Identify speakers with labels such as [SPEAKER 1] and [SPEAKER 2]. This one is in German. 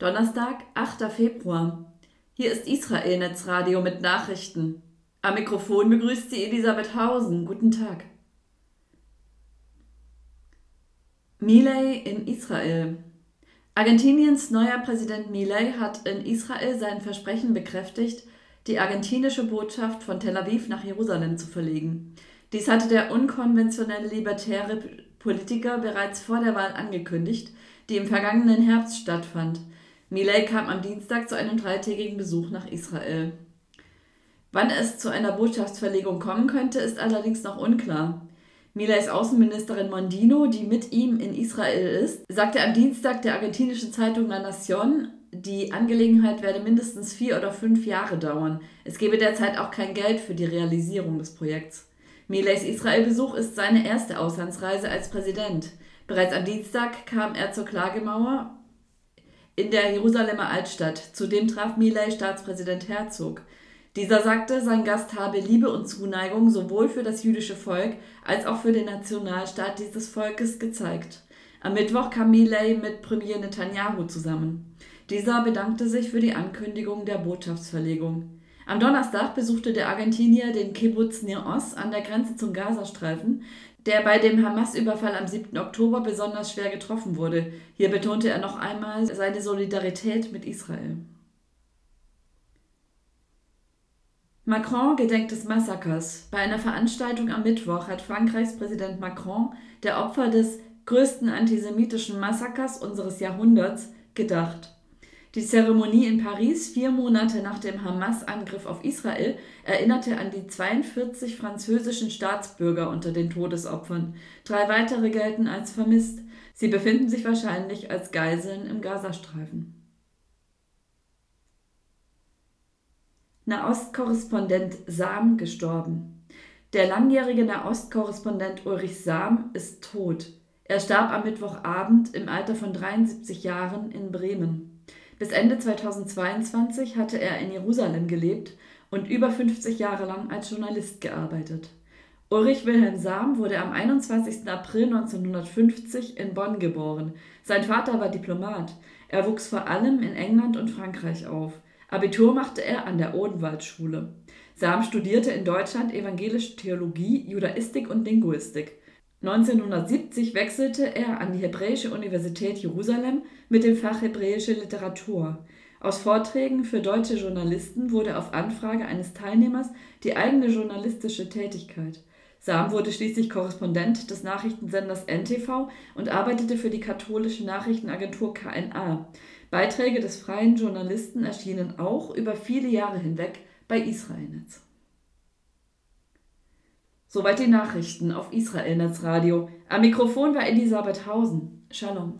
[SPEAKER 1] Donnerstag, 8. Februar. Hier ist Israel Netzradio mit Nachrichten. Am Mikrofon begrüßt sie Elisabeth Hausen. Guten Tag. Milei in Israel. Argentiniens neuer Präsident Milei hat in Israel sein Versprechen bekräftigt, die argentinische Botschaft von Tel Aviv nach Jerusalem zu verlegen. Dies hatte der unkonventionelle libertäre Politiker bereits vor der Wahl angekündigt, die im vergangenen Herbst stattfand. Milei kam am Dienstag zu einem dreitägigen Besuch nach Israel. Wann es zu einer Botschaftsverlegung kommen könnte, ist allerdings noch unklar. Mileis Außenministerin Mondino, die mit ihm in Israel ist, sagte am Dienstag der argentinischen Zeitung La Nación, die Angelegenheit werde mindestens vier oder fünf Jahre dauern. Es gebe derzeit auch kein Geld für die Realisierung des Projekts. Mileis Israel-Besuch ist seine erste Auslandsreise als Präsident. Bereits am Dienstag kam er zur Klagemauer in der Jerusalemer Altstadt. Zudem traf Milei Staatspräsident Herzog. Dieser sagte, sein Gast habe Liebe und Zuneigung sowohl für das jüdische Volk als auch für den Nationalstaat dieses Volkes gezeigt. Am Mittwoch kam Milei mit Premier Netanyahu zusammen. Dieser bedankte sich für die Ankündigung der Botschaftsverlegung. Am Donnerstag besuchte der Argentinier den Kibbutz Nir Oz an der Grenze zum Gazastreifen, der bei dem Hamas-Überfall am 7. Oktober besonders schwer getroffen wurde. Hier betonte er noch einmal seine Solidarität mit Israel. Macron gedenkt des Massakers. Bei einer Veranstaltung am Mittwoch hat Frankreichs Präsident Macron der Opfer des größten antisemitischen Massakers unseres Jahrhunderts gedacht. Die Zeremonie in Paris, vier Monate nach dem Hamas-Angriff auf Israel, erinnerte an die 42 französischen Staatsbürger unter den Todesopfern. Drei weitere gelten als vermisst. Sie befinden sich wahrscheinlich als Geiseln im Gazastreifen. Nahostkorrespondent Sam gestorben. Der langjährige Nahostkorrespondent Ulrich Sam ist tot. Er starb am Mittwochabend im Alter von 73 Jahren in Bremen. Bis Ende 2022 hatte er in Jerusalem gelebt und über 50 Jahre lang als Journalist gearbeitet. Ulrich Wilhelm Sam wurde am 21. April 1950 in Bonn geboren. Sein Vater war Diplomat. Er wuchs vor allem in England und Frankreich auf. Abitur machte er an der Odenwaldschule. Sam studierte in Deutschland evangelische Theologie, Judaistik und Linguistik. 1970 wechselte er an die Hebräische Universität Jerusalem mit dem Fach Hebräische Literatur. Aus Vorträgen für deutsche Journalisten wurde auf Anfrage eines Teilnehmers die eigene journalistische Tätigkeit. Sam wurde schließlich Korrespondent des Nachrichtensenders NTV und arbeitete für die katholische Nachrichtenagentur KNA. Beiträge des freien Journalisten erschienen auch über viele Jahre hinweg bei Israelnetz. Soweit die Nachrichten auf Israelnetz Radio. Am Mikrofon war Elisabeth Hausen. Shalom.